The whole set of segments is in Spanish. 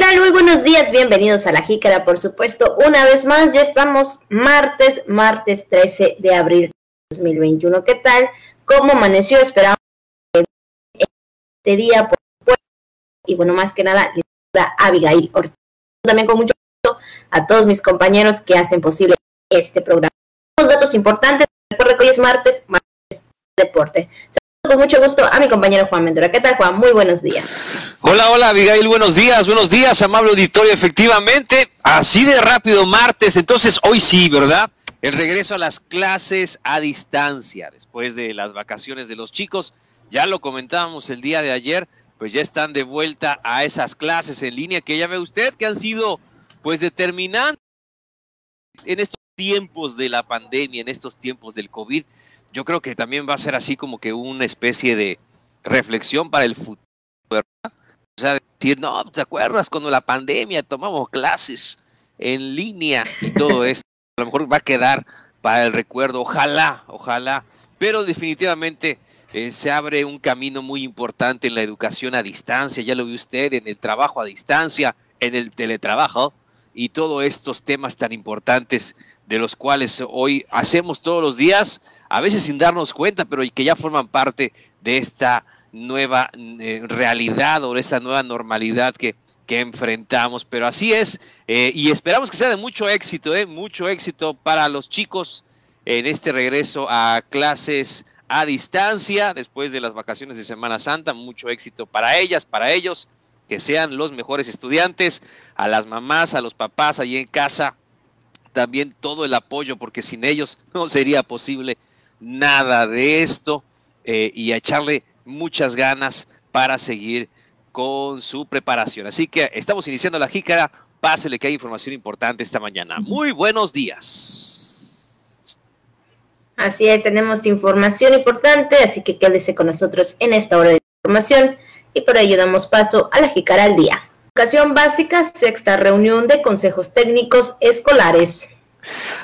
tal? Muy buenos días, bienvenidos a La Jícara, por supuesto. Una vez más, ya estamos martes, martes 13 de abril de 2021. ¿Qué tal? ¿Cómo amaneció? Esperamos que este día, por supuesto. Y bueno, más que nada, le da Abigail Ortiz. También con mucho gusto a todos mis compañeros que hacen posible este programa. Los datos importantes, recuerda que hoy es martes, martes deporte con mucho gusto a mi compañero Juan Ventura. ¿Qué tal, Juan? Muy buenos días. Hola, hola, Abigail. Buenos días, buenos días, amable auditorio. Efectivamente, así de rápido martes. Entonces, hoy sí, ¿verdad? El regreso a las clases a distancia después de las vacaciones de los chicos. Ya lo comentábamos el día de ayer, pues ya están de vuelta a esas clases en línea que ya ve usted que han sido pues determinantes en estos tiempos de la pandemia, en estos tiempos del COVID yo creo que también va a ser así como que una especie de reflexión para el futuro, ¿verdad? O sea, decir, no, ¿te acuerdas cuando la pandemia tomamos clases en línea y todo esto? A lo mejor va a quedar para el recuerdo, ojalá, ojalá, pero definitivamente eh, se abre un camino muy importante en la educación a distancia, ya lo vio usted, en el trabajo a distancia, en el teletrabajo y todos estos temas tan importantes de los cuales hoy hacemos todos los días a veces sin darnos cuenta, pero que ya forman parte de esta nueva eh, realidad o de esta nueva normalidad que, que enfrentamos. Pero así es, eh, y esperamos que sea de mucho éxito, eh, mucho éxito para los chicos en este regreso a clases a distancia después de las vacaciones de Semana Santa. Mucho éxito para ellas, para ellos, que sean los mejores estudiantes, a las mamás, a los papás allí en casa, también todo el apoyo, porque sin ellos no sería posible nada de esto eh, y a echarle muchas ganas para seguir con su preparación. Así que estamos iniciando la jícara. Pásele que hay información importante esta mañana. Muy buenos días. Así es, tenemos información importante, así que quédese con nosotros en esta hora de información y por ello damos paso a la jícara al día. Educación básica, sexta reunión de consejos técnicos escolares.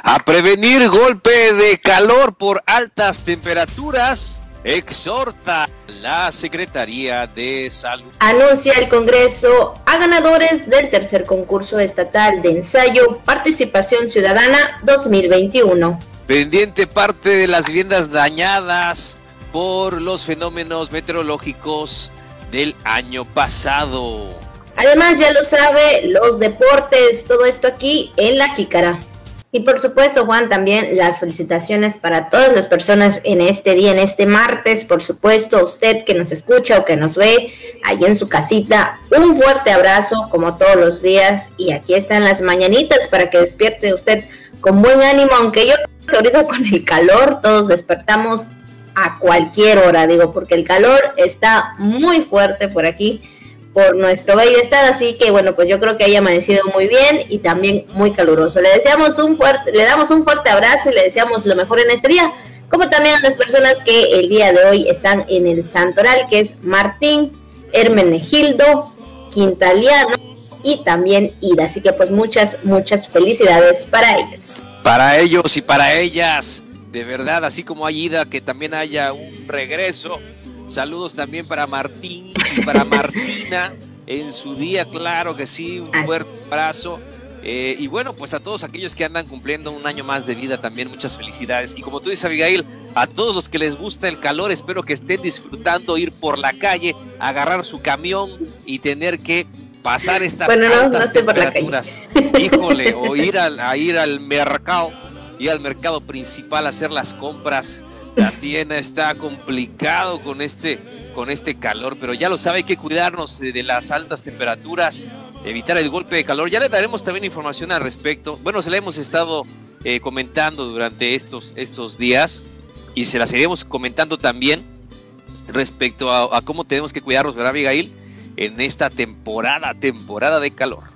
A prevenir golpe de calor por altas temperaturas, exhorta la Secretaría de Salud. Anuncia el Congreso a ganadores del tercer concurso estatal de ensayo Participación Ciudadana 2021. Pendiente parte de las viviendas dañadas por los fenómenos meteorológicos del año pasado. Además, ya lo sabe, los deportes, todo esto aquí en La Jícara. Y por supuesto, Juan, también las felicitaciones para todas las personas en este día, en este martes, por supuesto, usted que nos escucha o que nos ve allí en su casita, un fuerte abrazo como todos los días. Y aquí están las mañanitas para que despierte usted con buen ánimo, aunque yo creo que ahorita con el calor todos despertamos a cualquier hora, digo, porque el calor está muy fuerte por aquí por nuestro bello estado, así que bueno, pues yo creo que haya amanecido muy bien y también muy caluroso. Le deseamos un fuerte, le damos un fuerte abrazo y le deseamos lo mejor en este día, como también a las personas que el día de hoy están en el santoral, que es Martín, Hermenegildo, Quintaliano y también Ida. Así que pues muchas, muchas felicidades para ellos. Para ellos y para ellas, de verdad, así como hay Ida, que también haya un regreso Saludos también para Martín y para Martina en su día, claro que sí, un fuerte abrazo. Eh, y bueno, pues a todos aquellos que andan cumpliendo un año más de vida también muchas felicidades. Y como tú dices, Abigail, a todos los que les gusta el calor, espero que estén disfrutando ir por la calle, agarrar su camión y tener que pasar estas bueno, temperaturas. Híjole, o ir al, a ir al mercado, ir al mercado principal a hacer las compras también está complicado con este, con este calor, pero ya lo sabe, hay que cuidarnos de las altas temperaturas, evitar el golpe de calor. Ya le daremos también información al respecto. Bueno, se la hemos estado eh, comentando durante estos, estos días y se las iremos comentando también respecto a, a cómo tenemos que cuidarnos, ¿verdad, Abigail? En esta temporada, temporada de calor.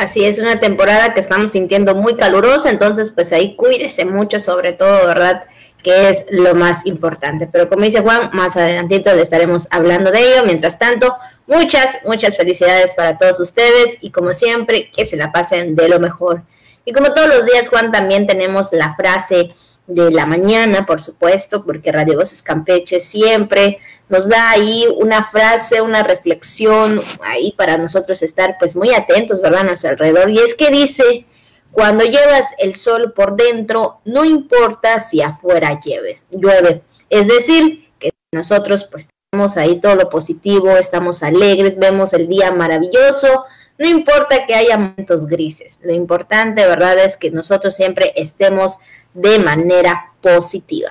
Así es, una temporada que estamos sintiendo muy calurosa, entonces pues ahí cuídese mucho sobre todo, ¿verdad? Que es lo más importante. Pero como dice Juan, más adelantito le estaremos hablando de ello. Mientras tanto, muchas, muchas felicidades para todos ustedes y como siempre, que se la pasen de lo mejor. Y como todos los días, Juan, también tenemos la frase de la mañana, por supuesto, porque Radio Voces Campeche siempre nos da ahí una frase, una reflexión ahí para nosotros estar pues muy atentos, ¿verdad? A nuestro alrededor. Y es que dice, cuando llevas el sol por dentro, no importa si afuera lleves, llueve. Es decir, que nosotros pues tenemos ahí todo lo positivo, estamos alegres, vemos el día maravilloso, no importa que haya momentos grises, lo importante, ¿verdad?, es que nosotros siempre estemos de manera positiva.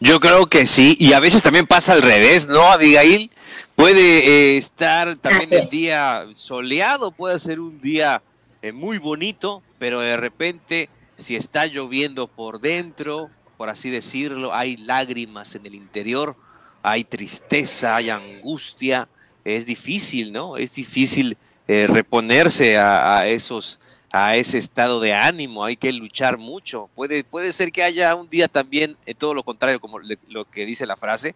Yo creo que sí, y a veces también pasa al revés, ¿no, Abigail? Puede eh, estar también el día soleado, puede ser un día eh, muy bonito, pero de repente, si está lloviendo por dentro, por así decirlo, hay lágrimas en el interior, hay tristeza, hay angustia, es difícil, ¿no? Es difícil eh, reponerse a, esos a ese estado de ánimo, hay que luchar mucho. Puede, puede ser que haya un día también, en todo lo contrario, como lo que dice la frase,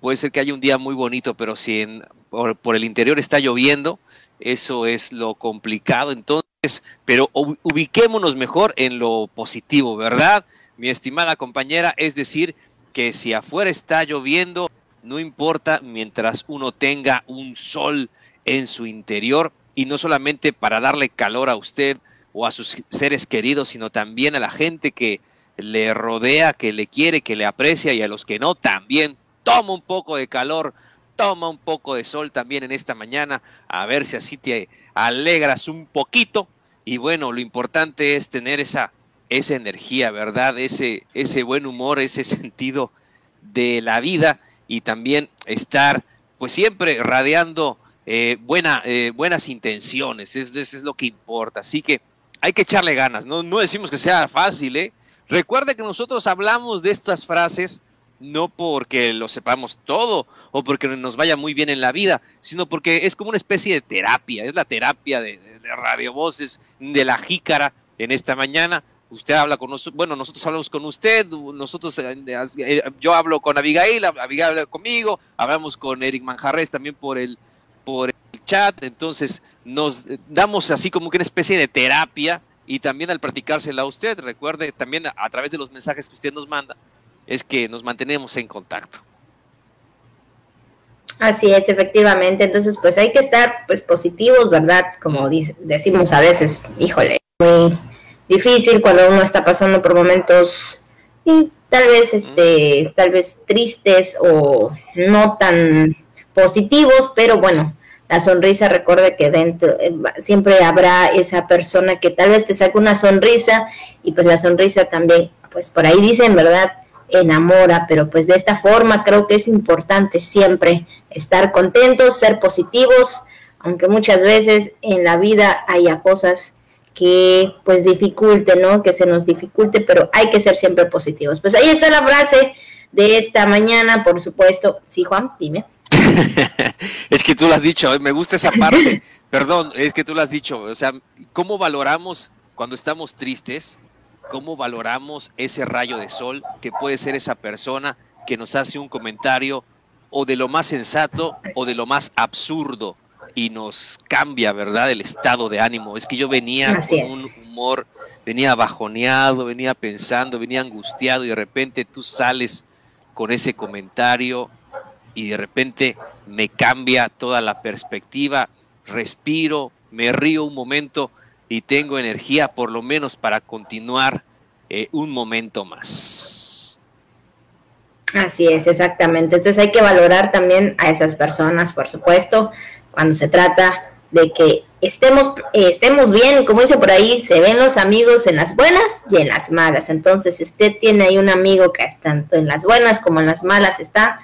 puede ser que haya un día muy bonito, pero si en, por, el interior está lloviendo, eso es lo complicado. Entonces, pero ubiquémonos mejor en lo positivo, ¿verdad? Mi estimada compañera, es decir, que si afuera está lloviendo, no importa mientras uno tenga un sol en su interior y no solamente para darle calor a usted o a sus seres queridos, sino también a la gente que le rodea, que le quiere, que le aprecia y a los que no también. Toma un poco de calor, toma un poco de sol también en esta mañana, a ver si así te alegras un poquito. Y bueno, lo importante es tener esa, esa energía, ¿verdad? Ese, ese buen humor, ese sentido de la vida y también estar pues siempre radiando eh, buena, eh, buenas intenciones, eso, es lo que importa. Así que hay que echarle ganas, no, no decimos que sea fácil, ¿eh? Recuerde que nosotros hablamos de estas frases no porque lo sepamos todo o porque nos vaya muy bien en la vida, sino porque es como una especie de terapia, es la terapia de, de Radio Voces, de la jícara en esta mañana. Usted habla con nosotros, bueno, nosotros hablamos con usted, nosotros, yo hablo con Abigail, Abigail habla conmigo, hablamos con Eric Manjarres también por el, por el chat, entonces nos damos así como que una especie de terapia y también al practicársela a usted, recuerde también a, través de los mensajes que usted nos manda, es que nos mantenemos en contacto. Así es, efectivamente. Entonces, pues hay que estar pues positivos, ¿verdad? Como decimos a veces, híjole, muy difícil cuando uno está pasando por momentos y tal vez este, tal vez tristes o no tan positivos, pero bueno, la sonrisa, recuerde que dentro eh, siempre habrá esa persona que tal vez te saque una sonrisa y pues la sonrisa también, pues por ahí dicen, ¿verdad? enamora, pero pues de esta forma creo que es importante siempre estar contentos, ser positivos, aunque muchas veces en la vida haya cosas que pues dificulte, ¿no? Que se nos dificulte, pero hay que ser siempre positivos. Pues ahí está la frase de esta mañana, por supuesto. Sí, Juan, dime. es que tú lo has dicho, me gusta esa parte. Perdón, es que tú lo has dicho. O sea, ¿cómo valoramos cuando estamos tristes? ¿Cómo valoramos ese rayo de sol que puede ser esa persona que nos hace un comentario o de lo más sensato o de lo más absurdo y nos cambia, ¿verdad? El estado de ánimo. Es que yo venía con un humor, venía bajoneado, venía pensando, venía angustiado y de repente tú sales con ese comentario y de repente me cambia toda la perspectiva, respiro, me río un momento y tengo energía por lo menos para continuar eh, un momento más. Así es, exactamente. Entonces hay que valorar también a esas personas, por supuesto, cuando se trata de que estemos, eh, estemos bien, como dice por ahí, se ven los amigos en las buenas y en las malas. Entonces, si usted tiene ahí un amigo que tanto en las buenas como en las malas está,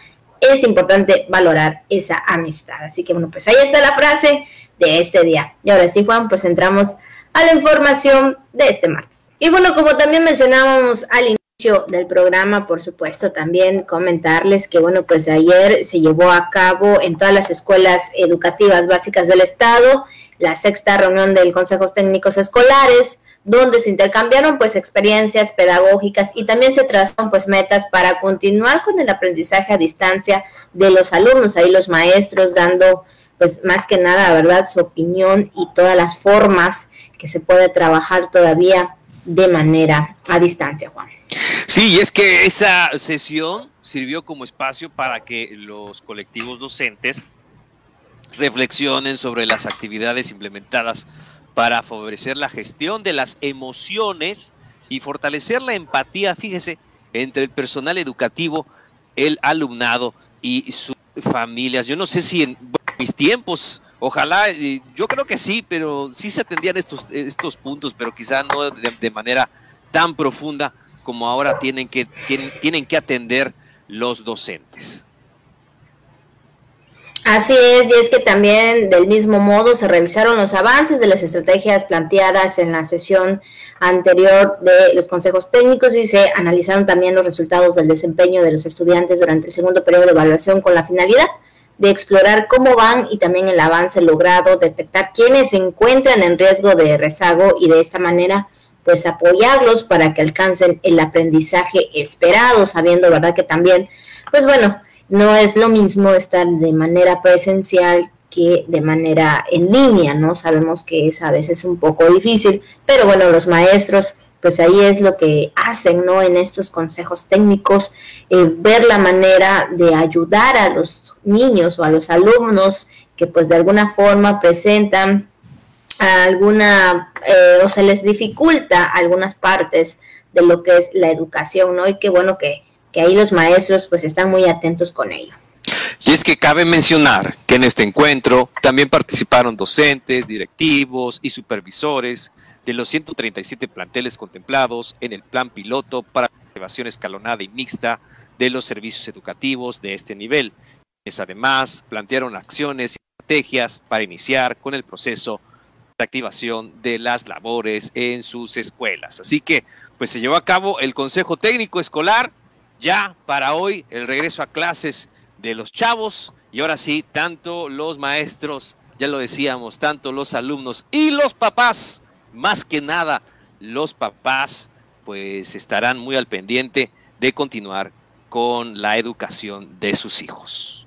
es importante valorar esa amistad. Así que bueno, pues ahí está la frase de este día. Y ahora sí, Juan, pues entramos a la información de este martes. Y bueno, como también mencionábamos al inicio del programa, por supuesto, también comentarles que bueno, pues ayer se llevó a cabo en todas las escuelas educativas básicas del estado la sexta reunión del Consejos Técnicos Escolares, donde se intercambiaron pues experiencias pedagógicas y también se trazaron pues metas para continuar con el aprendizaje a distancia de los alumnos, ahí los maestros dando pues más que nada, ¿verdad?, su opinión y todas las formas que se puede trabajar todavía de manera a distancia, Juan. Sí, y es que esa sesión sirvió como espacio para que los colectivos docentes reflexionen sobre las actividades implementadas para favorecer la gestión de las emociones y fortalecer la empatía, fíjese, entre el personal educativo, el alumnado y sus familias. Yo no sé si en mis tiempos, ojalá, yo creo que sí, pero sí se atendían estos, estos puntos, pero quizá no de, manera tan profunda como ahora tienen que, tienen, tienen que atender los docentes. Así es, y es que también del mismo modo se realizaron los avances de las estrategias planteadas en la sesión anterior de los consejos técnicos y se analizaron también los resultados del desempeño de los estudiantes durante el segundo periodo de evaluación con la finalidad de explorar cómo van y también el avance logrado, detectar quiénes se encuentran en riesgo de rezago y de esta manera pues apoyarlos para que alcancen el aprendizaje esperado, sabiendo, ¿verdad? Que también, pues bueno, no es lo mismo estar de manera presencial que de manera en línea, ¿no? Sabemos que es a veces un poco difícil, pero bueno, los maestros, pues ahí es lo que hacen, ¿no? En estos consejos técnicos, eh, ver la manera de ayudar a los niños o a los alumnos que pues de alguna forma presentan alguna eh, o se les dificulta algunas partes de lo que es la educación, ¿no? Y qué bueno que, que ahí los maestros pues están muy atentos con ello. Y es que cabe mencionar que en este encuentro también participaron docentes, directivos y supervisores de los 137 planteles contemplados en el plan piloto para la elevación escalonada y mixta de los servicios educativos de este nivel. Es además plantearon acciones y estrategias para iniciar con el proceso de activación de las labores en sus escuelas. Así que, pues se llevó a cabo el Consejo Técnico Escolar ya para hoy, el regreso a clases de los chavos y ahora sí, tanto los maestros, ya lo decíamos, tanto los alumnos y los papás, más que nada los papás, pues estarán muy al pendiente de continuar con la educación de sus hijos.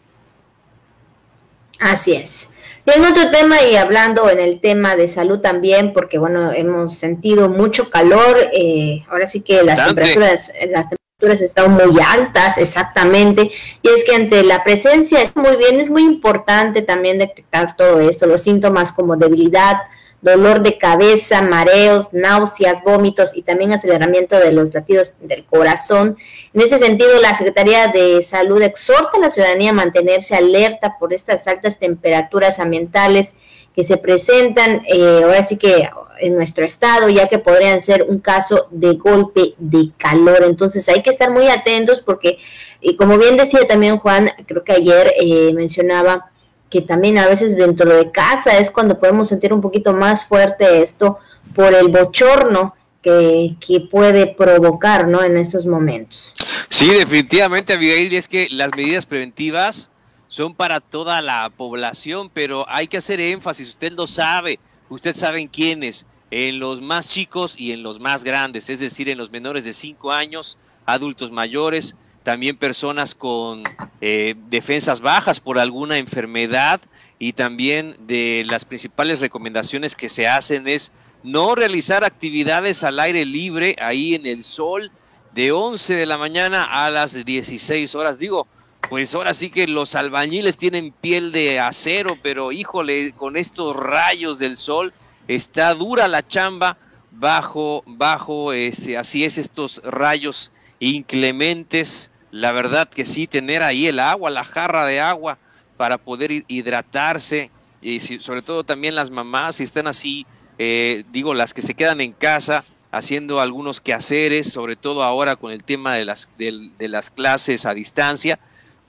Así es. Y en otro tema, y hablando en el tema de salud también, porque bueno, hemos sentido mucho calor, eh, ahora sí que las temperaturas, las temperaturas están muy altas, exactamente, y es que ante la presencia, muy bien, es muy importante también detectar todo esto, los síntomas como debilidad, dolor de cabeza, mareos, náuseas, vómitos y también aceleramiento de los latidos del corazón. En ese sentido, la Secretaría de Salud exhorta a la ciudadanía a mantenerse alerta por estas altas temperaturas ambientales que se presentan eh, ahora sí que en nuestro estado, ya que podrían ser un caso de golpe de calor. Entonces hay que estar muy atentos porque, y como bien decía también Juan, creo que ayer eh, mencionaba, que también a veces dentro de casa es cuando podemos sentir un poquito más fuerte esto por el bochorno que, que, puede provocar ¿no? en estos momentos. Sí, definitivamente, Abigail, es que las medidas preventivas son para toda la población, pero hay que hacer énfasis, usted lo sabe, usted sabe en quiénes, en los más chicos y en los más grandes, es decir, en los menores de 5 años, adultos mayores, también personas con eh, defensas bajas por alguna enfermedad y también de las principales recomendaciones que se hacen es no realizar actividades al aire libre ahí en el sol de 11 de la mañana a las 16 horas. Digo, pues ahora sí que los albañiles tienen piel de acero, pero híjole, con estos rayos del sol está dura la chamba bajo, bajo, así es, estos rayos inclementes la verdad que sí, tener ahí el agua, la jarra de agua para poder hidratarse y sobre todo también las mamás, si están así, eh, digo, las que se quedan en casa haciendo algunos quehaceres, sobre todo ahora con el tema de las, de, las clases a distancia,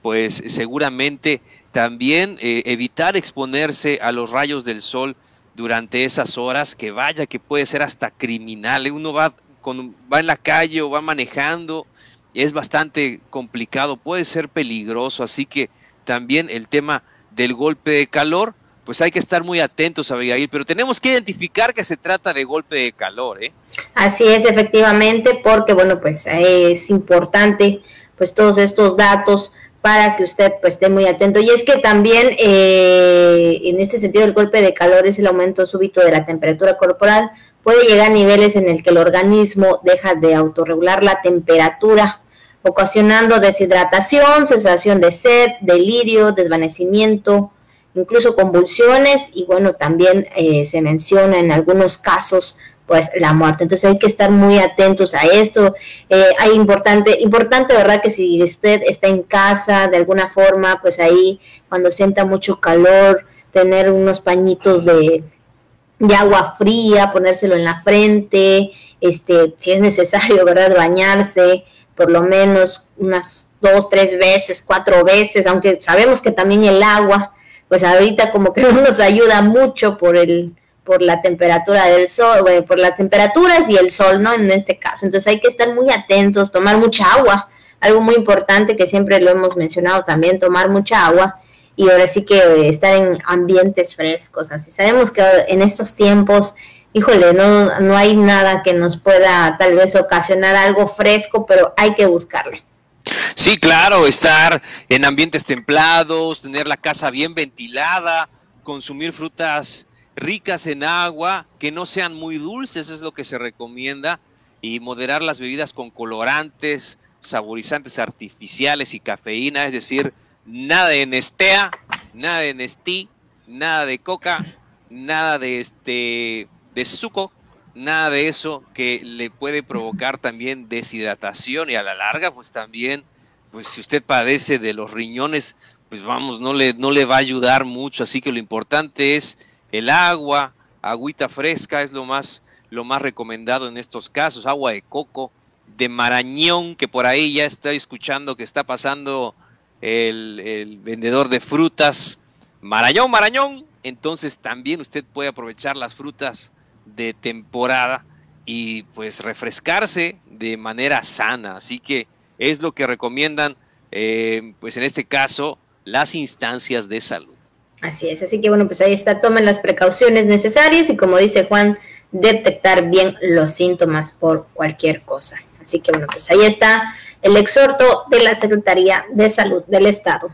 pues seguramente también eh, evitar exponerse a los rayos del sol durante esas horas, que vaya que puede ser hasta criminal. Uno va, con, va en la calle o va manejando es bastante complicado, puede ser peligroso, así que también el tema del golpe de calor, pues hay que estar muy atentos, Abigail, pero tenemos que identificar que se trata de golpe de calor, ¿eh? Así es, efectivamente, porque bueno, pues es importante pues todos estos datos para que usted pues esté muy atento. Y es que también eh, en este sentido el golpe de calor es el aumento súbito de la temperatura corporal, puede llegar a niveles en el que el organismo deja de autorregular la temperatura, ocasionando deshidratación, sensación de sed, delirio, desvanecimiento, incluso convulsiones y bueno, también eh, se menciona en algunos casos pues la muerte. Entonces hay que estar muy atentos a esto. Eh, hay importante, importante, ¿verdad? Que si usted está en casa de alguna forma, pues ahí cuando sienta mucho calor, tener unos pañitos de, de agua fría, ponérselo en la frente, este, si es necesario, ¿verdad? Bañarse por lo menos unas dos, tres veces, cuatro veces, aunque sabemos que también el agua, pues ahorita como que no nos ayuda mucho por el por la temperatura del sol, bueno, por las temperaturas y el sol, ¿no? En este caso. Entonces hay que estar muy atentos, tomar mucha agua, algo muy importante que siempre lo hemos mencionado también, tomar mucha agua y ahora sí que eh, estar en ambientes frescos. Así sabemos que en estos tiempos, híjole, no, no hay nada que nos pueda tal vez ocasionar algo fresco, pero hay que buscarle. Sí, claro, estar en ambientes templados, tener la casa bien ventilada, consumir frutas ricas en agua, que no sean muy dulces, es lo que se recomienda, y moderar las bebidas con colorantes, saborizantes artificiales y cafeína, es decir, nada de Nestea, nada de Nestí, nada de coca, nada de este de suco, nada de eso que le puede provocar también deshidratación y a la larga pues también pues si usted padece de los riñones pues vamos no le no le va a ayudar mucho, así que lo importante es el agua, agüita fresca es lo más, lo más recomendado en estos casos, agua de coco, de marañón, que por ahí ya estoy escuchando que está pasando el, vendedor de frutas, marañón, marañón, entonces también usted puede aprovechar las frutas de temporada y pues refrescarse de manera sana, así que es lo que recomiendan eh, pues en este caso las instancias de salud. Así es, así que bueno, pues ahí está, tomen las precauciones necesarias y como dice Juan, detectar bien los síntomas por cualquier cosa. Así que bueno, pues ahí está el exhorto de la Secretaría de Salud del Estado.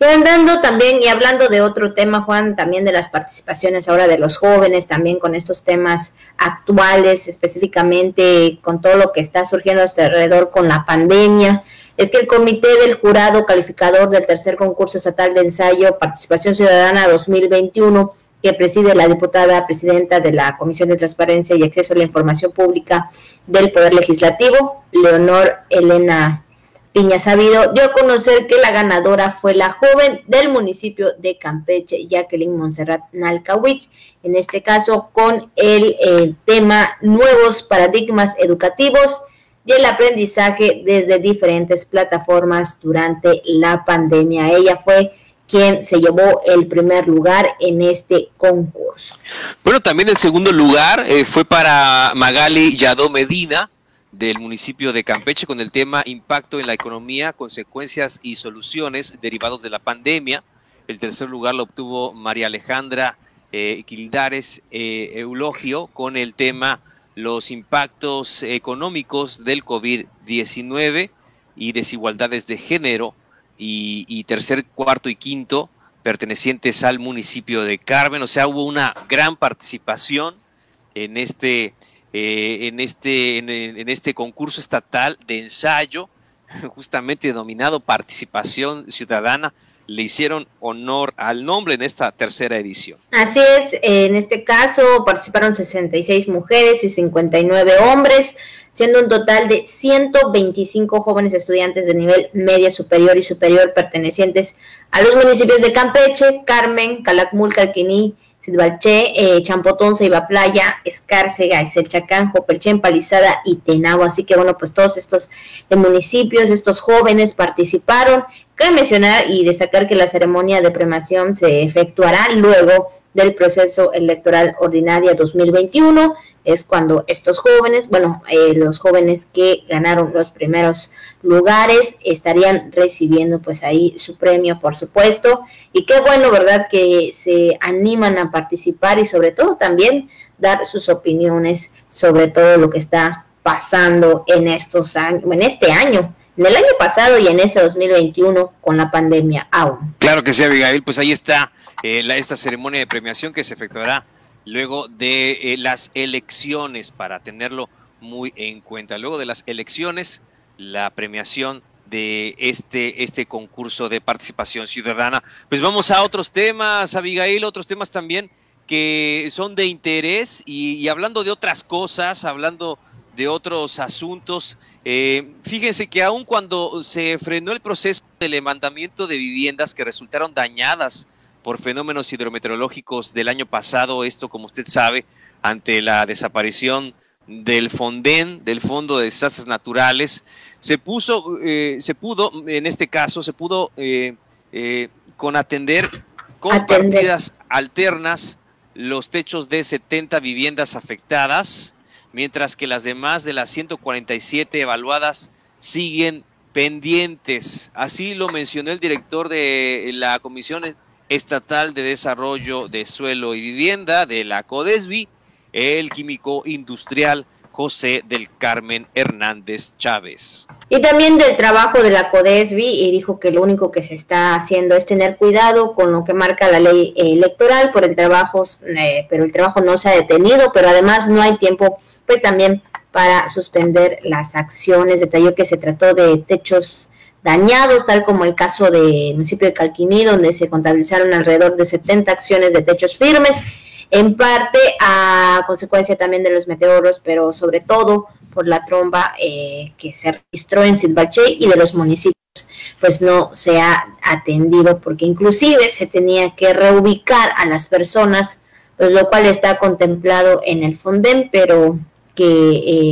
Y andando también y hablando de otro tema, Juan, también de las participaciones ahora de los jóvenes, también con estos temas actuales, específicamente con todo lo que está surgiendo alrededor con la pandemia es que el comité del jurado calificador del tercer concurso estatal de ensayo Participación Ciudadana 2021 que preside la diputada presidenta de la Comisión de Transparencia y Acceso a la Información Pública del Poder Legislativo, Leonor Elena Piña Sabido, dio a conocer que la ganadora fue la joven del municipio de Campeche, Jacqueline Monserrat Nalcawich, en este caso con el eh, tema Nuevos Paradigmas Educativos y el aprendizaje desde diferentes plataformas durante la pandemia. Ella fue quien se llevó el primer lugar en este concurso. Bueno, también el segundo lugar eh, fue para Magali Yadó Medina del municipio de Campeche con el tema Impacto en la economía, consecuencias y soluciones derivados de la pandemia. El tercer lugar lo obtuvo María Alejandra eh, Quildares eh, Eulogio con el tema los impactos económicos del COVID-19 y desigualdades de género y, tercer, cuarto y quinto pertenecientes al municipio de Carmen. O sea, hubo una gran participación en este, eh, en este, en este concurso estatal de ensayo, justamente denominado Participación Ciudadana le hicieron honor al nombre en esta tercera edición. Así es, en este caso participaron 66 mujeres y 59 hombres, siendo un total de 125 jóvenes estudiantes de nivel media superior y superior pertenecientes a los municipios de Campeche, Carmen, Calakmul, Calquiní, Sidbalché, eh, Champotón, Ceiba Playa, Escárcega, Iselchacán, Jopelchen, Palizada y Tenabo. Así que bueno, pues todos estos eh, municipios, estos jóvenes participaron. Cabe mencionar y destacar que la ceremonia de premiación se efectuará luego del proceso electoral ordinaria 2021. Es cuando estos jóvenes, bueno, eh, los jóvenes que ganaron los primeros lugares estarían recibiendo pues ahí su premio, por supuesto. Y qué bueno, ¿verdad? Que se animan a participar y sobre todo también dar sus opiniones sobre todo lo que está pasando en estos años, en este año en el año pasado y en ese 2021 con la pandemia aún. Claro que sí, Abigail, pues ahí está eh, esta ceremonia de premiación que se efectuará luego de eh, las elecciones, para tenerlo muy en cuenta. Luego de las elecciones, la premiación de este, este concurso de participación ciudadana. Pues vamos a otros temas, Abigail, otros temas también que son de interés y, hablando de otras cosas, hablando de otros asuntos, eh, fíjense que aun cuando se frenó el proceso de levantamiento de viviendas que resultaron dañadas por fenómenos hidrometeorológicos del año pasado, esto como usted sabe, ante la desaparición del Fonden, del Fondo de Desastres Naturales, se puso, eh, se pudo, en este caso, se pudo eh, eh, con atender con partidas alternas los techos de 70 viviendas afectadas, mientras que las demás de las 147 evaluadas siguen pendientes. Así lo mencionó el director de la Comisión Estatal de Desarrollo de Suelo y Vivienda de la CODESBI, el químico industrial José del Carmen Hernández Chávez. Y también del trabajo de la CODESBI, y dijo que lo único que se está haciendo es tener cuidado con lo que marca la ley electoral por el trabajo, eh, pero el trabajo no se ha detenido, pero además no hay tiempo, pues también para suspender las acciones. Detalló que se trató de techos dañados, tal como el caso del municipio de Calquiní, donde se contabilizaron alrededor de 70 acciones de techos firmes en parte a consecuencia también de los meteoros, pero sobre todo por la tromba eh, que se registró en Silvache y de los municipios, pues no se ha atendido, porque inclusive se tenía que reubicar a las personas, pues lo cual está contemplado en el Fonden, pero que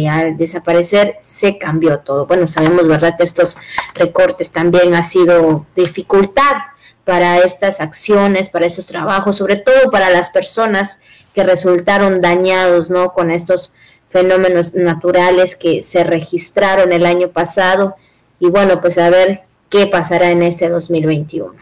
eh, al desaparecer se cambió todo. Bueno, sabemos, ¿verdad?, que estos recortes también ha sido dificultad para estas acciones, para estos trabajos, sobre todo para las personas que resultaron dañados, ¿no? Con estos fenómenos naturales que se registraron el año pasado y bueno, pues a ver qué pasará en este 2021.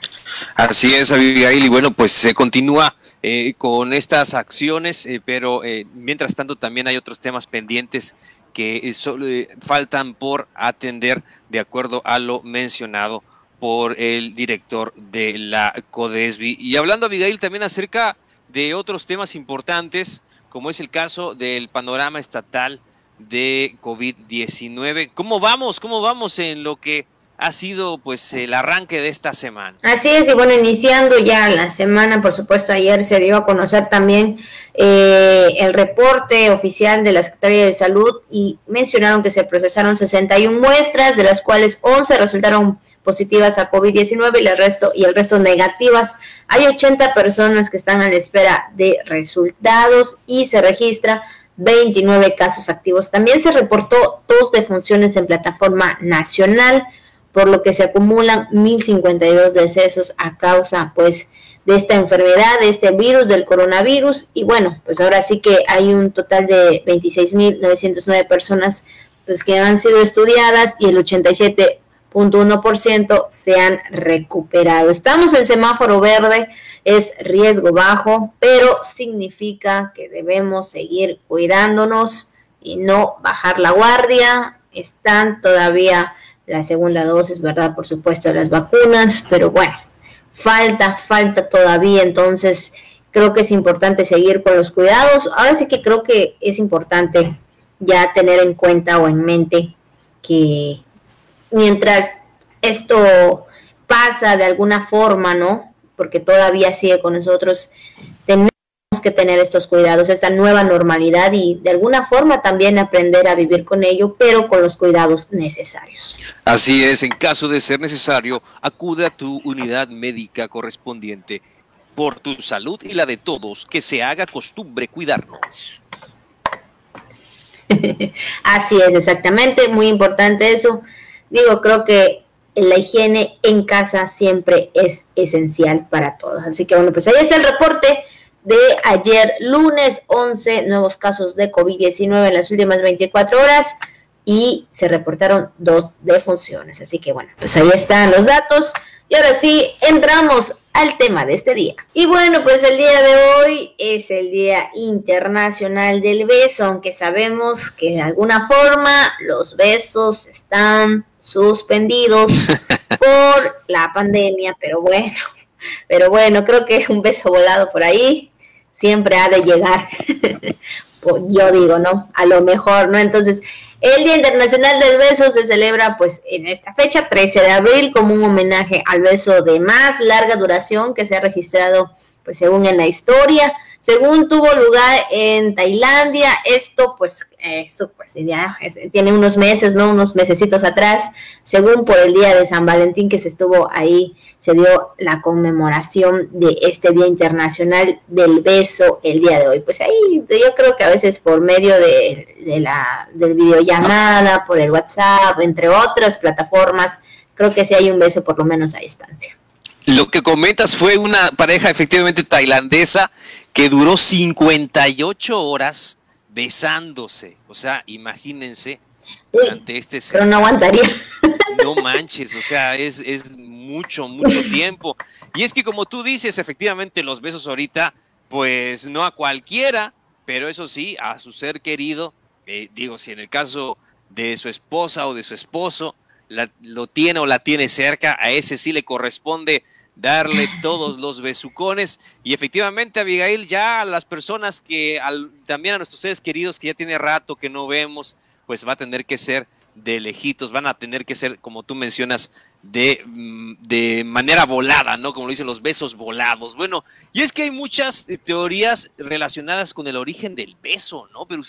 Así es, Abigail, y bueno, pues se continúa eh, con estas acciones, eh, pero eh, mientras tanto también hay otros temas pendientes que solo, faltan por atender de acuerdo a lo mencionado por el director de la CODESBI. Y hablando, Abigail, también acerca de otros temas importantes, como es el caso del panorama estatal de COVID-19. ¿Cómo vamos? ¿Cómo vamos en lo que ha sido pues el arranque de esta semana. Así es, y bueno, iniciando ya la semana, por supuesto, ayer se dio a conocer también eh, el reporte oficial de la Secretaría de Salud y mencionaron que se procesaron 61 muestras, de las cuales 11 resultaron positivas a COVID-19 y el resto y el resto negativas. Hay 80 personas que están a la espera de resultados y se registra 29 casos activos. También se reportó dos defunciones en plataforma nacional, por lo que se acumulan 1052 decesos a causa pues de esta enfermedad, de este virus, del coronavirus y bueno, pues ahora sí que hay un total de 26.909 personas pues que han sido estudiadas y el 87 ciento se han recuperado. Estamos en semáforo verde, es riesgo bajo, pero significa que debemos seguir cuidándonos y no bajar la guardia. Están todavía la segunda dosis, ¿verdad? Por supuesto, las vacunas, pero bueno, falta, falta todavía, entonces creo que es importante seguir con los cuidados. Ahora sí que creo que es importante ya tener en cuenta o en mente que mientras esto pasa de alguna forma, ¿no? Porque todavía sigue con nosotros, tenemos que tener estos cuidados, esta nueva normalidad y de alguna forma también aprender a vivir con ello, pero con los cuidados necesarios. Así es, en caso de ser necesario, acude a tu unidad médica correspondiente por tu salud y la de todos, que se haga costumbre cuidarnos. Así es, exactamente, muy importante eso digo, creo que la higiene en casa siempre es esencial para todos. Así que bueno, pues ahí está el reporte de ayer lunes, 11 nuevos casos de COVID-19 en las últimas 24 horas y se reportaron dos defunciones. Así que bueno, pues ahí están los datos. Y ahora sí, entramos al tema de este día. Y bueno, pues el día de hoy es el Día Internacional del Beso, aunque sabemos que de alguna forma los besos están suspendidos por la pandemia, pero bueno, pero bueno, creo que un beso volado por ahí siempre ha de llegar. Yo digo, ¿no? A lo mejor, ¿no? Entonces, el Día Internacional del Beso se celebra pues en esta fecha, 13 de abril, como un homenaje al beso de más larga duración que se ha registrado pues según en la historia, según tuvo lugar en Tailandia, esto pues esto pues ya tiene unos meses, ¿no? Unos mesecitos atrás, según por el día de San Valentín que se estuvo ahí, se dio la conmemoración de este Día Internacional del Beso el día de hoy. Pues ahí yo creo que a veces por medio de, de la de videollamada, por el WhatsApp, entre otras plataformas, creo que sí hay un beso por lo menos a distancia. Lo que comentas fue una pareja efectivamente tailandesa que duró 58 horas besándose. O sea, imagínense durante este... Pero no aguantaría. No manches, o sea, es, es mucho, mucho tiempo. Y es que como tú dices, efectivamente los besos ahorita, pues no a cualquiera, pero eso sí, a su ser querido, eh, digo, si en el caso de su esposa o de su esposo, lo tiene o la tiene cerca, a ese sí le corresponde darle todos los besucones. Y efectivamente, Abigail, ya a las personas que, también a nuestros seres queridos que ya tiene rato que no vemos, pues va a tener que ser de lejitos, van a tener que ser, como tú mencionas, de, mm, de manera volada, ¿no? Como lo dicen los besos volados. Bueno, y es que hay muchas teorías relacionadas con el origen del beso, ¿no? Pero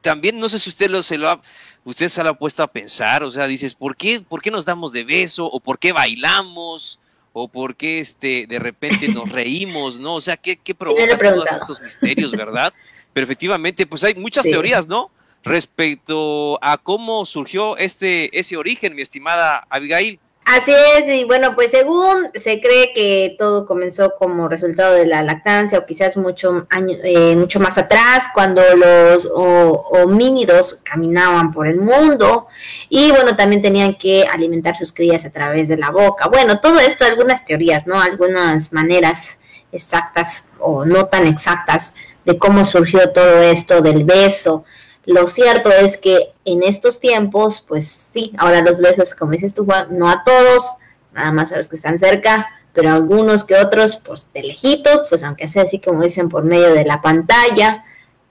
también no sé si usted lo, se lo ha, usted se lo ha puesto a pensar, o sea, dices, ¿por qué, ¿por qué nos damos de beso? ¿O por qué bailamos? o por qué este, de repente nos reímos, ¿no? O sea, ¿qué, qué provoca todos estos misterios, verdad? Pero efectivamente, pues hay muchas teorías, ¿no? Respecto a cómo surgió este, ese origen, mi estimada Abigail. Así es, y bueno, pues según se cree que todo comenzó como resultado de la lactancia o quizás mucho, año, eh, mucho más atrás, cuando los homínidos caminaban por el mundo y bueno, también tenían que alimentar sus crías a través de la boca. Bueno, todo esto, algunas teorías, ¿no? Algunas maneras exactas o no tan exactas de cómo surgió todo esto del beso. Lo cierto es que en estos tiempos, pues sí, ahora los besos, como dices tú, Juan, no a todos, nada más a los que están cerca, pero algunos que otros, pues de lejitos, pues aunque sea así como dicen por medio de la pantalla.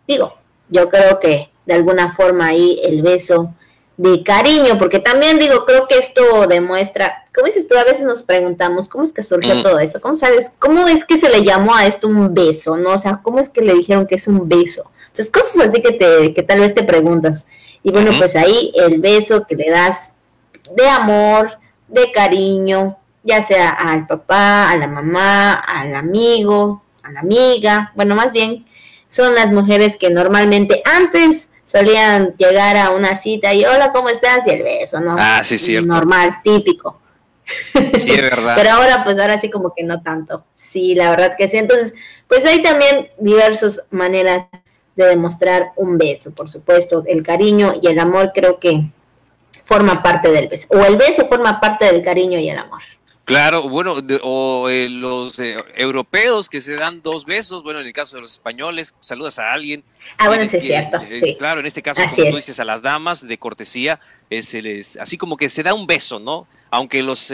Digo, yo creo que de alguna forma ahí el beso de cariño, porque también digo, creo que esto demuestra, como dices tú, a veces nos preguntamos, ¿cómo es que surgió mm. todo eso? ¿Cómo sabes? ¿Cómo es que se le llamó a esto un beso? ¿No? O sea, ¿cómo es que le dijeron que es un beso? Entonces, cosas así que, te, que tal vez te preguntas. Y bueno, pues ahí el beso que le das de amor, de cariño, ya sea al papá, a la mamá, al amigo, a la amiga, bueno, más bien son las mujeres que normalmente antes solían llegar a una cita y hola, ¿cómo estás? Y el beso, ¿no? Ah, sí, cierto. Normal, típico. Sí, es verdad. Pero ahora, pues ahora sí como que no tanto. Sí, la verdad que sí. Entonces, pues hay también diversas maneras de demostrar un beso, por supuesto, el cariño y el amor creo que forma parte del beso, o el beso forma parte del cariño y el amor. Claro, bueno, o eh, los eh, europeos que se dan dos besos, bueno, en el caso de los españoles, saludas a alguien. Ah, bueno, sí es cierto. Eh, sí. Claro, en este caso, como tú dices, a las damas de cortesía, es, el, así como que se da un beso, ¿no? Aunque los,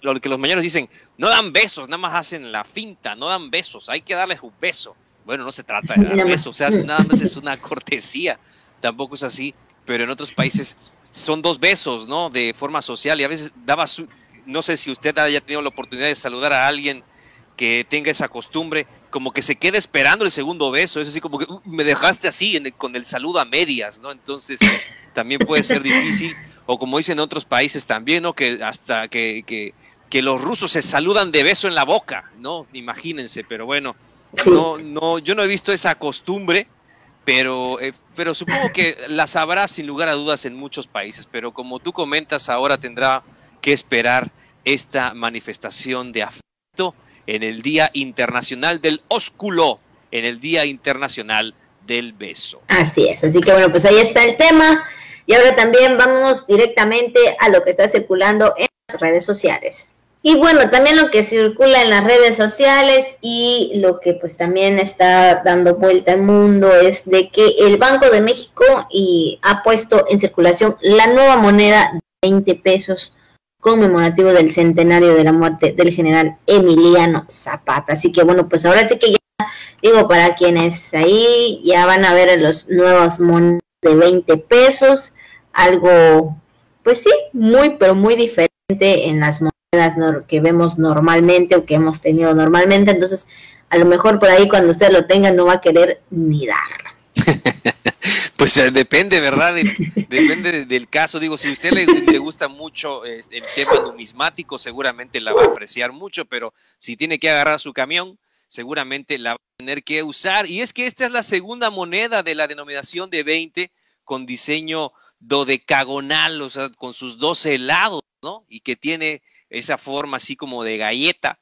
lo que los mayores dicen, no dan besos, nada más hacen la finta, no dan besos, hay que darles un beso. Bueno, no se trata de eso, o sea, nada más es una cortesía, tampoco es así, pero en otros países son dos besos, ¿no? De forma social y a veces daba su, no sé si usted haya tenido la oportunidad de saludar a alguien que tenga esa costumbre, como que se quede esperando el segundo beso, es así como que uh, me dejaste así con el saludo a medias, ¿no? Entonces también puede ser difícil, o como dicen en otros países también, ¿no? Que hasta que, que, que los rusos se saludan de beso en la boca, ¿no? Imagínense, pero bueno, no, no, yo no he visto esa costumbre, pero, eh, pero supongo que la sabrá sin lugar a dudas en muchos países. Pero como tú comentas, ahora tendrá que esperar esta manifestación de afecto en el Día Internacional del Ósculo, en el Día Internacional del Beso. Así es, así que bueno, pues ahí está el tema. Y ahora también vamos directamente a lo que está circulando en las redes sociales. Y bueno, también lo que circula en las redes sociales y lo que pues también está dando vuelta al mundo es de que el Banco de México y ha puesto en circulación la nueva moneda de 20 pesos conmemorativo del centenario de la muerte del general Emiliano Zapata. Así que bueno, pues ahora sí que ya digo, para quienes ahí ya van a ver los nuevos monedas de 20 pesos, algo, pues sí, muy, pero muy diferente en las monedas que vemos normalmente o que hemos tenido normalmente. Entonces, a lo mejor por ahí cuando usted lo tenga no va a querer ni darla. Pues eh, depende, ¿verdad? depende del caso. Digo, si a usted le, gusta mucho este, el tema numismático, seguramente la va a apreciar mucho, pero si tiene que agarrar su camión, seguramente la va a tener que usar. Y es que esta es la segunda moneda de la denominación de 20 con diseño dodecagonal, o sea, con sus 12 lados, ¿no? Y que tiene esa forma así como de galleta.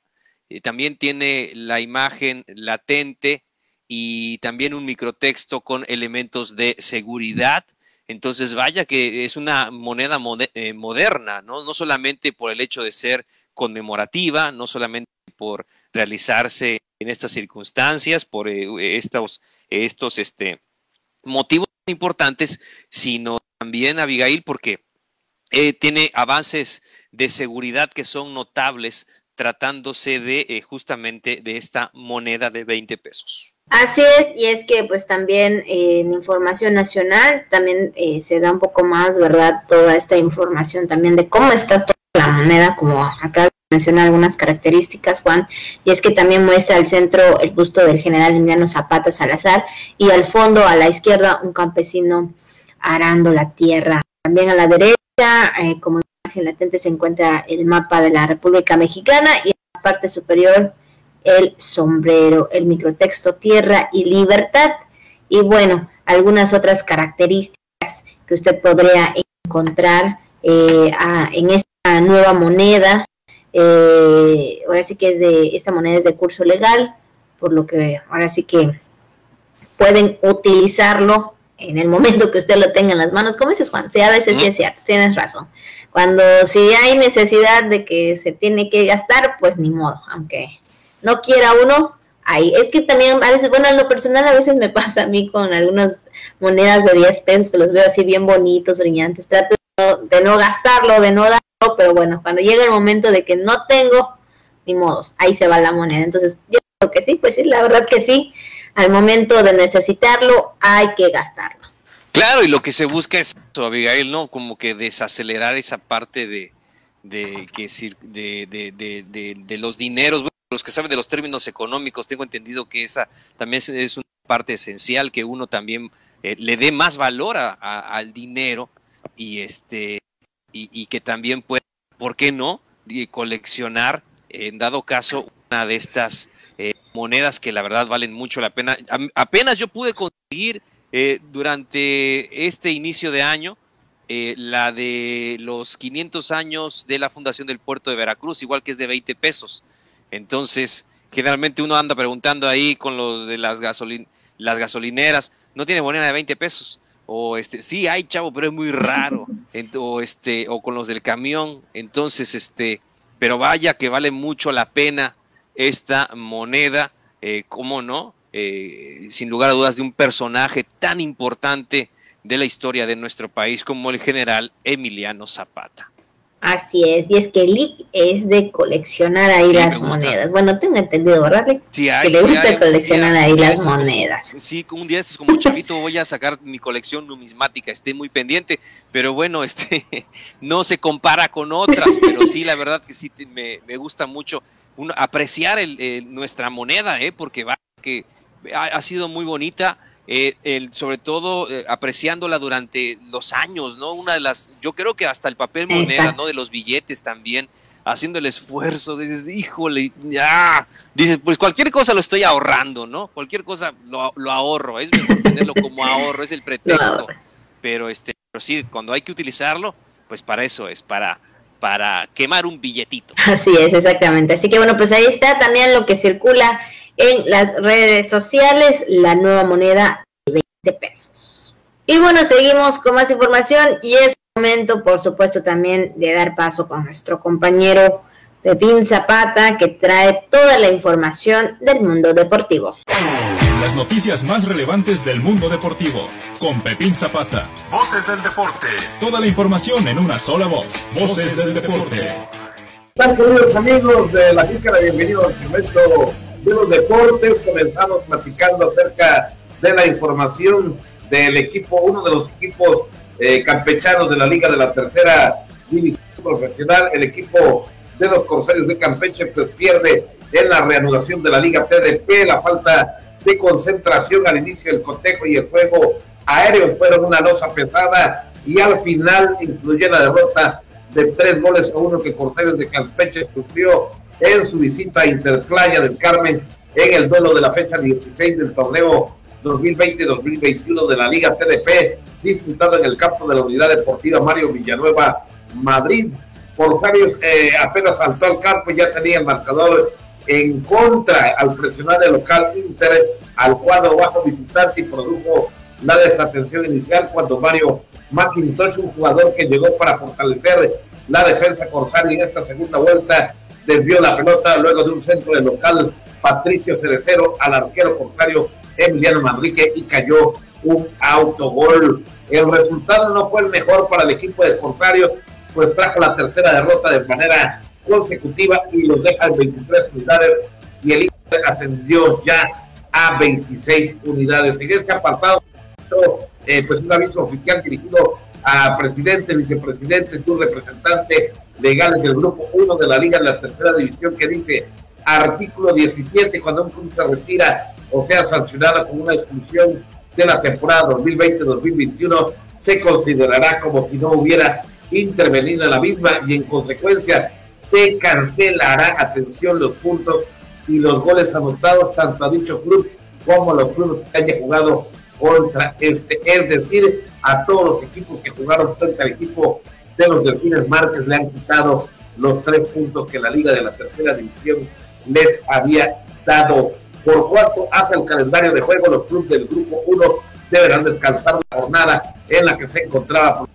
Eh, también tiene la imagen latente y también un microtexto con elementos de seguridad. Entonces, vaya que es una moneda eh, moderna, ¿no? No solamente por el hecho de ser conmemorativa, no solamente por realizarse en estas circunstancias, por eh, estos, estos este, motivos importantes, sino también, Abigail, porque tiene avances de seguridad que son notables tratándose de justamente de esta moneda de 20 pesos. Así es, y es que pues también eh, en información nacional también eh, se da un poco más, ¿verdad? Toda esta información también de cómo está toda la moneda, como acá menciona algunas características, Juan, y es que también muestra al centro el busto del general indiano Zapata Salazar y al fondo a la izquierda un campesino arando la tierra. También a la derecha, eh, como imagen latente, se encuentra el mapa de la República Mexicana y en la parte superior el sombrero, el microtexto tierra y libertad. Y bueno, algunas otras características que usted podría encontrar eh, en esta nueva moneda. Eh, ahora sí que es de, esta moneda es de curso legal, por lo que ahora sí que pueden utilizarlo en el momento que usted lo tenga en las manos. ¿Cómo dices, Juan? Sí, a veces sí es cierto, tienes razón. Cuando si hay necesidad de que se tiene que gastar, pues ni modo, aunque no quiera uno, ahí. Es que también a veces, bueno, en lo personal a veces me pasa a mí con algunas monedas de 10 pesos que los veo así bien bonitos, brillantes. Trato de no, gastarlo, de no darlo, pero bueno, cuando llega el momento de que no tengo, ni modos, ahí se va la moneda. Entonces, yo creo que sí, pues sí, la verdad que sí. Al momento de necesitarlo, hay que gastarlo. Claro, y lo que se busca es, Abigail, ¿no? Como que desacelerar esa parte de, de, que, de, de, de, de los dineros los que saben de los términos económicos, tengo entendido que esa también es, una parte esencial, que uno también eh, le dé más valor al dinero y, este, y, que también pueda, ¿por qué no?, coleccionar, en dado caso, una de estas monedas que la verdad valen mucho la pena. apenas yo pude conseguir eh, durante este inicio de año la de los 500 años de la fundación del puerto de Veracruz, igual que es de 20 pesos. Entonces, generalmente uno anda preguntando ahí con los de las, gasolin las gasolineras, no tiene moneda de 20 pesos. O este, sí hay chavo, pero es muy raro. o este, o con los del camión. Entonces, este, pero vaya que vale mucho la pena esta moneda, eh, ¿cómo no? Eh, sin lugar a dudas, de un personaje tan importante de la historia de nuestro país como el general Emiliano Zapata. Así es, y es que Lick es de coleccionar ahí las monedas. Bueno, tengo entendido, ¿verdad, Sí, que le gusta coleccionar ahí las monedas. Sí, un día es como chavito voy a sacar mi colección numismática, esté muy pendiente, pero bueno, este no se compara con otras, pero sí, la verdad que sí me, gusta mucho apreciar el, nuestra moneda, ¿eh? porque va, que ha sido muy bonita eh, el, sobre todo eh, apreciándola durante los años, ¿no? Una de las, yo creo que hasta el papel moneda, ¿no? De los billetes también, haciendo el esfuerzo, dices, híjole, ya, dices, pues cualquier cosa lo estoy ahorrando, ¿no? Cualquier cosa lo, ahorro, es mejor tenerlo como ahorro, es el pretexto, pero este, pero sí, cuando hay que utilizarlo, pues para eso es, para para quemar un billetito. Así es, exactamente. Así que bueno, pues ahí está también lo que circula en las redes sociales la nueva moneda de 20 pesos. Y bueno, seguimos con más información y es momento, por supuesto, también de dar paso con nuestro compañero Pepín Zapata, que trae toda la información del mundo deportivo. Las noticias más relevantes del mundo deportivo, con Pepín Zapata. Voces del deporte. Toda la información en una sola voz. Voces del deporte. Hola, queridos amigos de la Jícara? Bienvenidos al segmento de los deportes. Comenzamos platicando acerca de la información del equipo, uno de los equipos eh, campechanos de la Liga de la Tercera División Profesional, el equipo de los Corsarios de Campeche, pues pierde en la reanudación de la Liga TDP, la falta de concentración al inicio del cotejo y el juego aéreo fueron una losa pesada y al final influyó la derrota de tres goles a uno que Corsarios de Campeche sufrió en su visita a Interplaya del Carmen en el duelo de la fecha 16 del torneo 2020-2021 de la Liga TDP, disputado en el campo de la Unidad Deportiva Mario Villanueva, Madrid. Corsarios eh, apenas saltó al campo y ya tenía el marcador en contra al presionar el local Inter al cuadro bajo visitante y produjo la desatención inicial cuando Mario McIntosh, un jugador que llegó para fortalecer la defensa corsario en esta segunda vuelta, desvió la pelota luego de un centro del local Patricio Cerecero al arquero corsario Emiliano Manrique y cayó un autogol. El resultado no fue el mejor para el equipo de Corsario, pues trajo la tercera derrota de manera consecutiva y los deja en 23 unidades y el Inter ascendió ya a 26 unidades. En este apartado, eh, pues un aviso oficial dirigido a presidente, vicepresidente, tu representante legal del grupo 1 de la Liga de la Tercera División que dice artículo 17, cuando un club se retira o sea sancionado con una exclusión de la temporada 2020-2021, se considerará como si no hubiera intervenido en la misma y en consecuencia se cancelará, atención, los puntos y los goles anotados tanto a dicho club como a los clubes que hayan jugado contra este, es decir, a todos los equipos que jugaron frente al equipo de los Delfines Márquez le han quitado los tres puntos que la Liga de la Tercera División les había dado. Por cuanto hace el calendario de juego, los clubes del Grupo 1 deberán descansar la jornada en la que se encontraba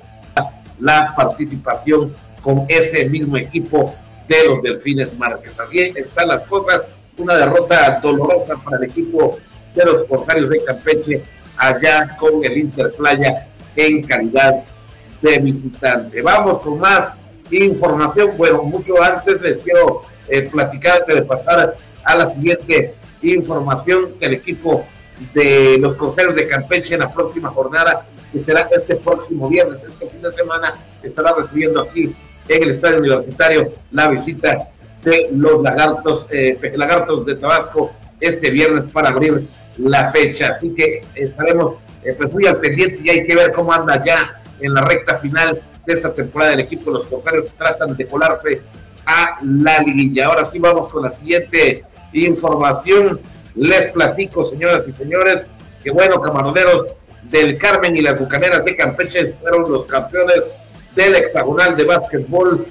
la participación con ese mismo equipo de los Delfines Márquez. Así están las cosas, una derrota dolorosa para el equipo de los Corsarios de Campeche allá con el Interplaya en calidad de visitante. Vamos con más información. Bueno, mucho antes les quiero eh, platicar antes de pasar a la siguiente información que el equipo de los Corsarios de Campeche en la próxima jornada, que será este próximo viernes, este fin de semana, estará recibiendo aquí en el Estadio Universitario la visita de los lagartos, eh, lagartos de Tabasco este viernes para abrir la fecha. Así que estaremos eh, pues muy al pendiente y hay que ver cómo anda ya en la recta final de esta temporada del equipo. Los corsarios tratan de colarse a la liguilla. Ahora sí vamos con la siguiente información. Les platico, señoras y señores, que bueno, camaroneros del Carmen y las Bucaneras de Campeche fueron los campeones del hexagonal de básquetbol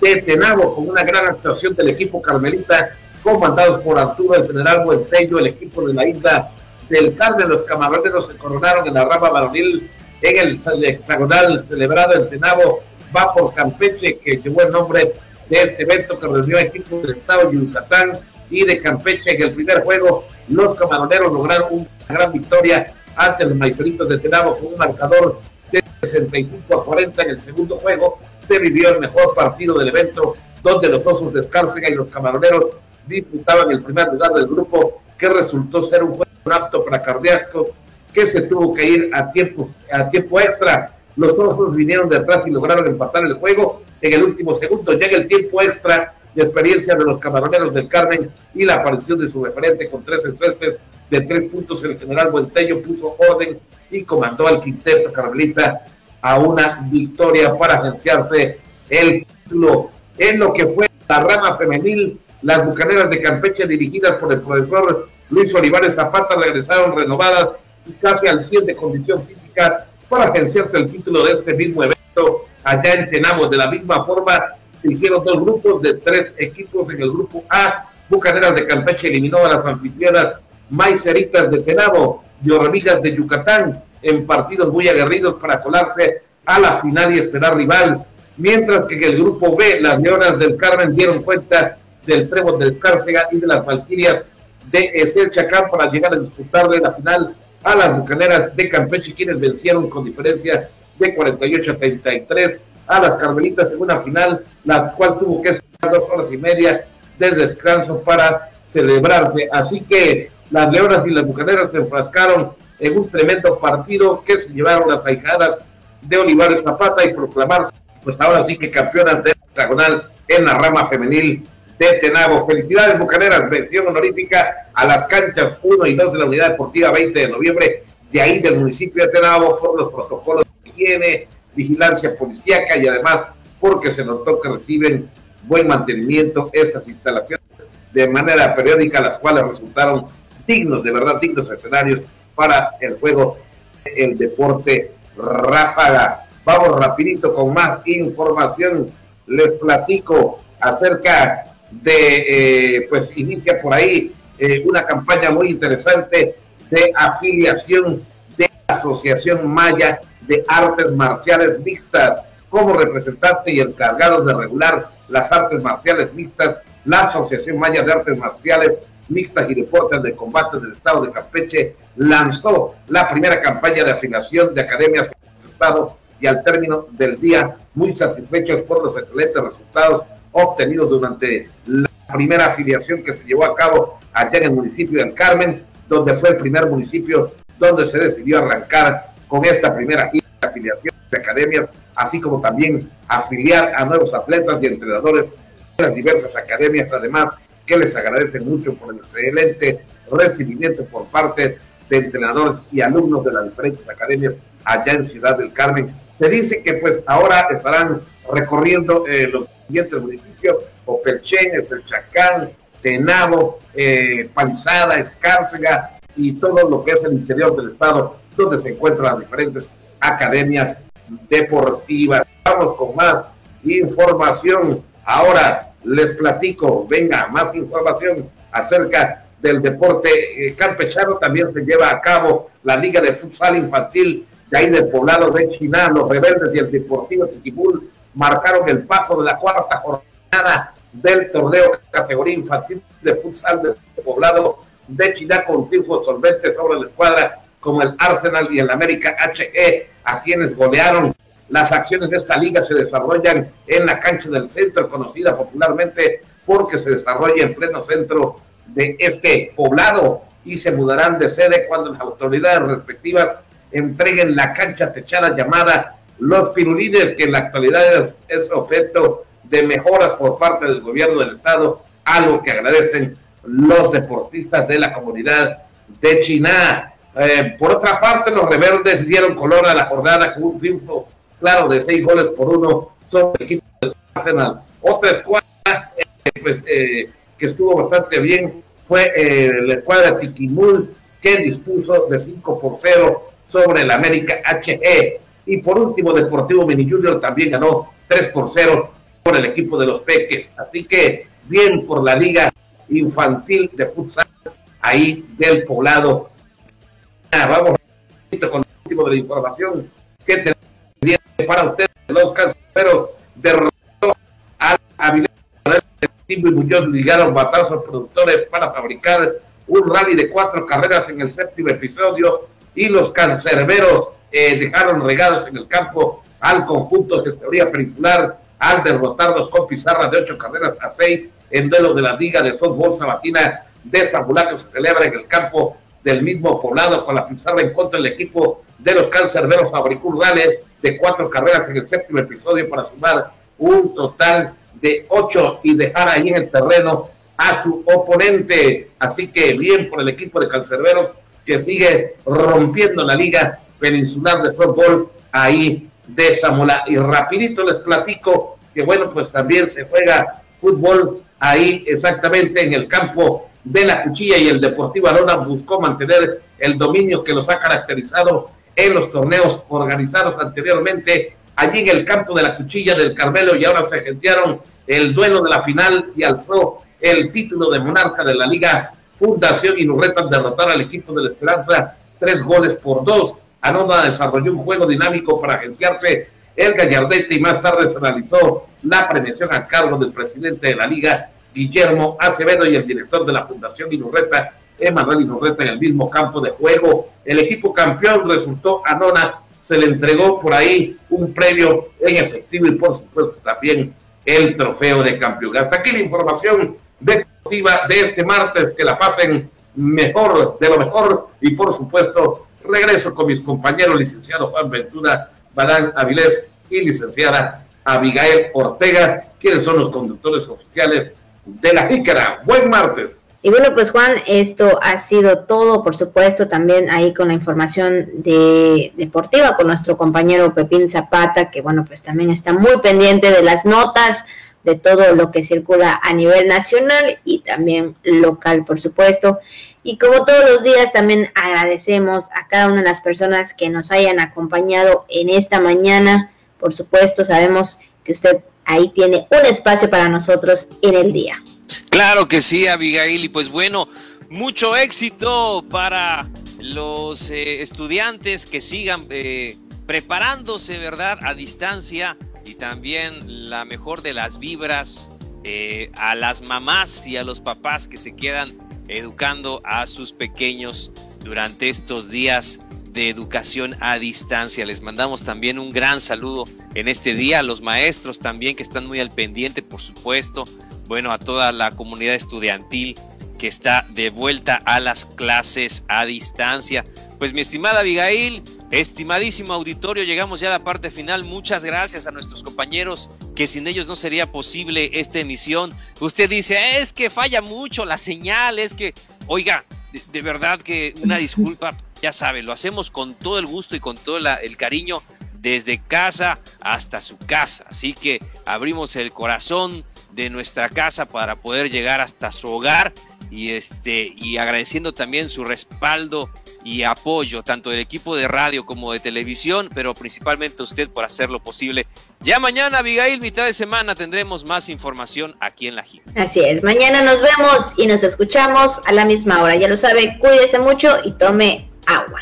de Tenabo con una gran actuación del equipo carmelita comandados por Arturo el general Buentello, el equipo de la isla del Carmen. Los camaroneros se coronaron en la rama varonil en el hexagonal celebrado en Tenabo, va por Campeche, que llevó el nombre de este evento que reunió a equipos del estado de Yucatán y de Campeche. En el primer juego, los camaroneros lograron una gran victoria ante los maiceritos de Tenabo con un marcador de 65 a 40 en el segundo juego. Se vivió el mejor partido del evento, donde los osos de Escárcega y los camaroneros disfrutaban el primer lugar del grupo, que resultó ser un juego apto para cardíacos, que se tuvo que ir a tiempo, a tiempo extra. Los osos vinieron de atrás y lograron empatar el juego en el último segundo. Llega el tiempo extra de experiencia de los camaroneros del Carmen y la aparición de su referente con tres estrellas de tres puntos. El general Buentello puso orden y comandó al quinteto carmelita a una victoria para agenciarse el título en lo que fue la rama femenil. Las bucaneras de Campeche, dirigidas por el profesor Luis Olivares Zapata, regresaron renovadas y casi al 100 de condición física para agenciarse el título de este mismo evento allá en Tenamos. De la misma forma, se hicieron dos grupos de tres equipos. En el grupo A, Bucaneras de Campeche eliminó a las anfitrionas Maiceritas de Tenabo Hormigas de Yucatán en partidos muy aguerridos para colarse a la final y esperar rival. Mientras que en el grupo B, las Leonas del Carmen dieron cuenta del Trébol de Escárcega y de las Valquirias de Ezel Chacán para llegar a disputar de la final a las Bucaneras de Campeche, quienes vencieron con diferencia de 48 a 33 a las Carmelitas en una final, la cual tuvo que esperar dos horas y media de descanso para celebrarse. Así que las Leonas y las Bucaneras se enfrascaron en un tremendo partido que se llevaron las ahijadas de Olivares Zapata y proclamarse, pues ahora sí que campeonas de hexagonal en la rama femenil de Tenabo. Felicidades Bucaneras, mención honorífica a las canchas 1 y 2 de la Unidad Deportiva 20 de noviembre, de ahí del municipio de Tenabo, por los protocolos de higiene, vigilancia policíaca y además porque se notó que reciben buen mantenimiento estas instalaciones de manera periódica, las cuales resultaron dignos, de verdad dignos escenarios para el juego, el deporte ráfaga. Vamos rapidito con más información. Les platico acerca de, eh, pues inicia por ahí eh, una campaña muy interesante de afiliación de la Asociación Maya de Artes Marciales Mixtas como representante y encargado de regular las artes marciales mixtas, la Asociación Maya de Artes Marciales Mixtas y Deportes de Combate del Estado de Campeche lanzó la primera campaña de afiliación de academias su estado y al término del día muy satisfechos por los excelentes resultados obtenidos durante la primera afiliación que se llevó a cabo allá en el municipio del Carmen, donde fue el primer municipio donde se decidió arrancar con esta primera afiliación de academias, así como también afiliar a nuevos atletas y entrenadores de las diversas academias, además que les agradecen mucho por el excelente recibimiento por parte de entrenadores y alumnos de las diferentes academias allá en Ciudad del Carmen. Se dice que pues ahora estarán recorriendo eh, los siguientes municipios, Opelchen, El Chacán, Tenabo, eh, Palizada, Escárcega y todo lo que es el interior del estado, donde se encuentran las diferentes academias deportivas. Vamos con más información. Ahora les platico, venga, más información acerca del deporte eh, campechano. También se lleva a cabo la Liga de Futsal Infantil de ahí del poblado de Chiná. Los rebeldes y el Deportivo Chiquibul marcaron el paso de la cuarta jornada del torneo categoría infantil de futsal del poblado de Chiná con triunfo solvente sobre la escuadra como el Arsenal y el América HE, a quienes golearon. Las acciones de esta liga se desarrollan en la cancha del centro, conocida popularmente porque se desarrolla en pleno centro de este poblado y se mudarán de sede cuando las autoridades respectivas entreguen la cancha techada llamada Los Pirulines, que en la actualidad es objeto de mejoras por parte del gobierno del estado, algo que agradecen los deportistas de la comunidad de Chiná. Eh, por otra parte, los reverdes dieron color a la jornada con un triunfo claro de seis goles por uno sobre el equipo del Arsenal. Otra escuadra eh, pues, eh, que estuvo bastante bien fue la escuadra Tiquimul, que dispuso de 5 por 0 sobre el América HE. Y por último, Deportivo Mini Junior también ganó 3 por 0 por el equipo de los Peques. Así que bien por la Liga Infantil de Futsal ahí del poblado vamos con el último de la información que tenemos para ustedes. Los canceros derrotó al Avilés y Muñoz ligaron batazos productores para fabricar un rally de cuatro carreras en el séptimo episodio y los cancerberos eh, dejaron regados en el campo al conjunto de teoría peninsular al derrotarlos con pizarra de ocho carreras a seis en duelo de la Liga de Fútbol Sabatina de Zambulá se celebra en el campo del mismo poblado con la pizarra en contra del equipo de los cancerberos fabricó de cuatro carreras en el séptimo episodio para sumar un total de ocho y dejar ahí en el terreno a su oponente. Así que bien por el equipo de cancerberos que sigue rompiendo la liga peninsular de fútbol ahí de Zamora. Y rapidito les platico que bueno, pues también se juega fútbol ahí exactamente en el campo de la Cuchilla y el Deportivo Arona buscó mantener el dominio que los ha caracterizado en los torneos organizados anteriormente allí en el campo de la Cuchilla del Carmelo y ahora se agenciaron el duelo de la final y alzó el título de monarca de la Liga Fundación y Nurreta derrotar al equipo de la Esperanza tres goles por dos. Anona desarrolló un juego dinámico para agenciarse el gallardete y más tarde se realizó la premiación a cargo del presidente de la liga Guillermo Acevedo y el director de la Fundación Inurreta, Emanuel Inurreta, en el mismo campo de juego. El equipo campeón resultó Anona, se le entregó por ahí un premio en efectivo y por supuesto también el trofeo de campeón. Hasta aquí la información de deportiva de este martes. Que la pasen mejor, de lo mejor. Y por supuesto, regreso con mis compañeros, licenciado Juan Ventura, Badán Avilés y licenciada Abigail Ortega, quienes son los conductores oficiales de la Jícara. Buen martes. Y bueno, pues Juan, esto ha sido todo, por supuesto, también ahí con la información de deportiva con nuestro compañero Pepín Zapata, que bueno, pues también está muy pendiente de las notas, de todo lo que circula a nivel nacional y también local, por supuesto. Y como todos los días, también agradecemos a cada una de las personas que nos hayan acompañado en esta mañana. Por supuesto, sabemos que usted ahí tiene un espacio para nosotros en el día. Claro que sí, Abigail. Y pues bueno, mucho éxito para los eh, estudiantes que sigan eh, preparándose, ¿verdad? A distancia y también la mejor de las vibras eh, a las mamás y a los papás que se quedan educando a sus pequeños durante estos días de educación a distancia. Les mandamos también un gran saludo en este día a los maestros también que están muy al pendiente, por supuesto, bueno, a toda la comunidad estudiantil que está de vuelta a las clases a distancia. Pues mi estimada Abigail, estimadísimo auditorio, llegamos ya a la parte final. Muchas gracias a nuestros compañeros que sin ellos no sería posible esta emisión. Usted dice, es que falla mucho la señal, es que, oiga, de, verdad que una disculpa, ya sabe, lo hacemos con todo el gusto y con todo el cariño desde casa hasta su casa. Así que abrimos el corazón, de nuestra casa para poder llegar hasta su hogar y este y agradeciendo también su respaldo y apoyo tanto del equipo de radio como de televisión, pero principalmente a usted por hacerlo posible. Ya mañana, Abigail, mitad de semana tendremos más información aquí en la GIM. Así es, mañana nos vemos y nos escuchamos a la misma hora. Ya lo sabe, cuídese mucho y tome agua.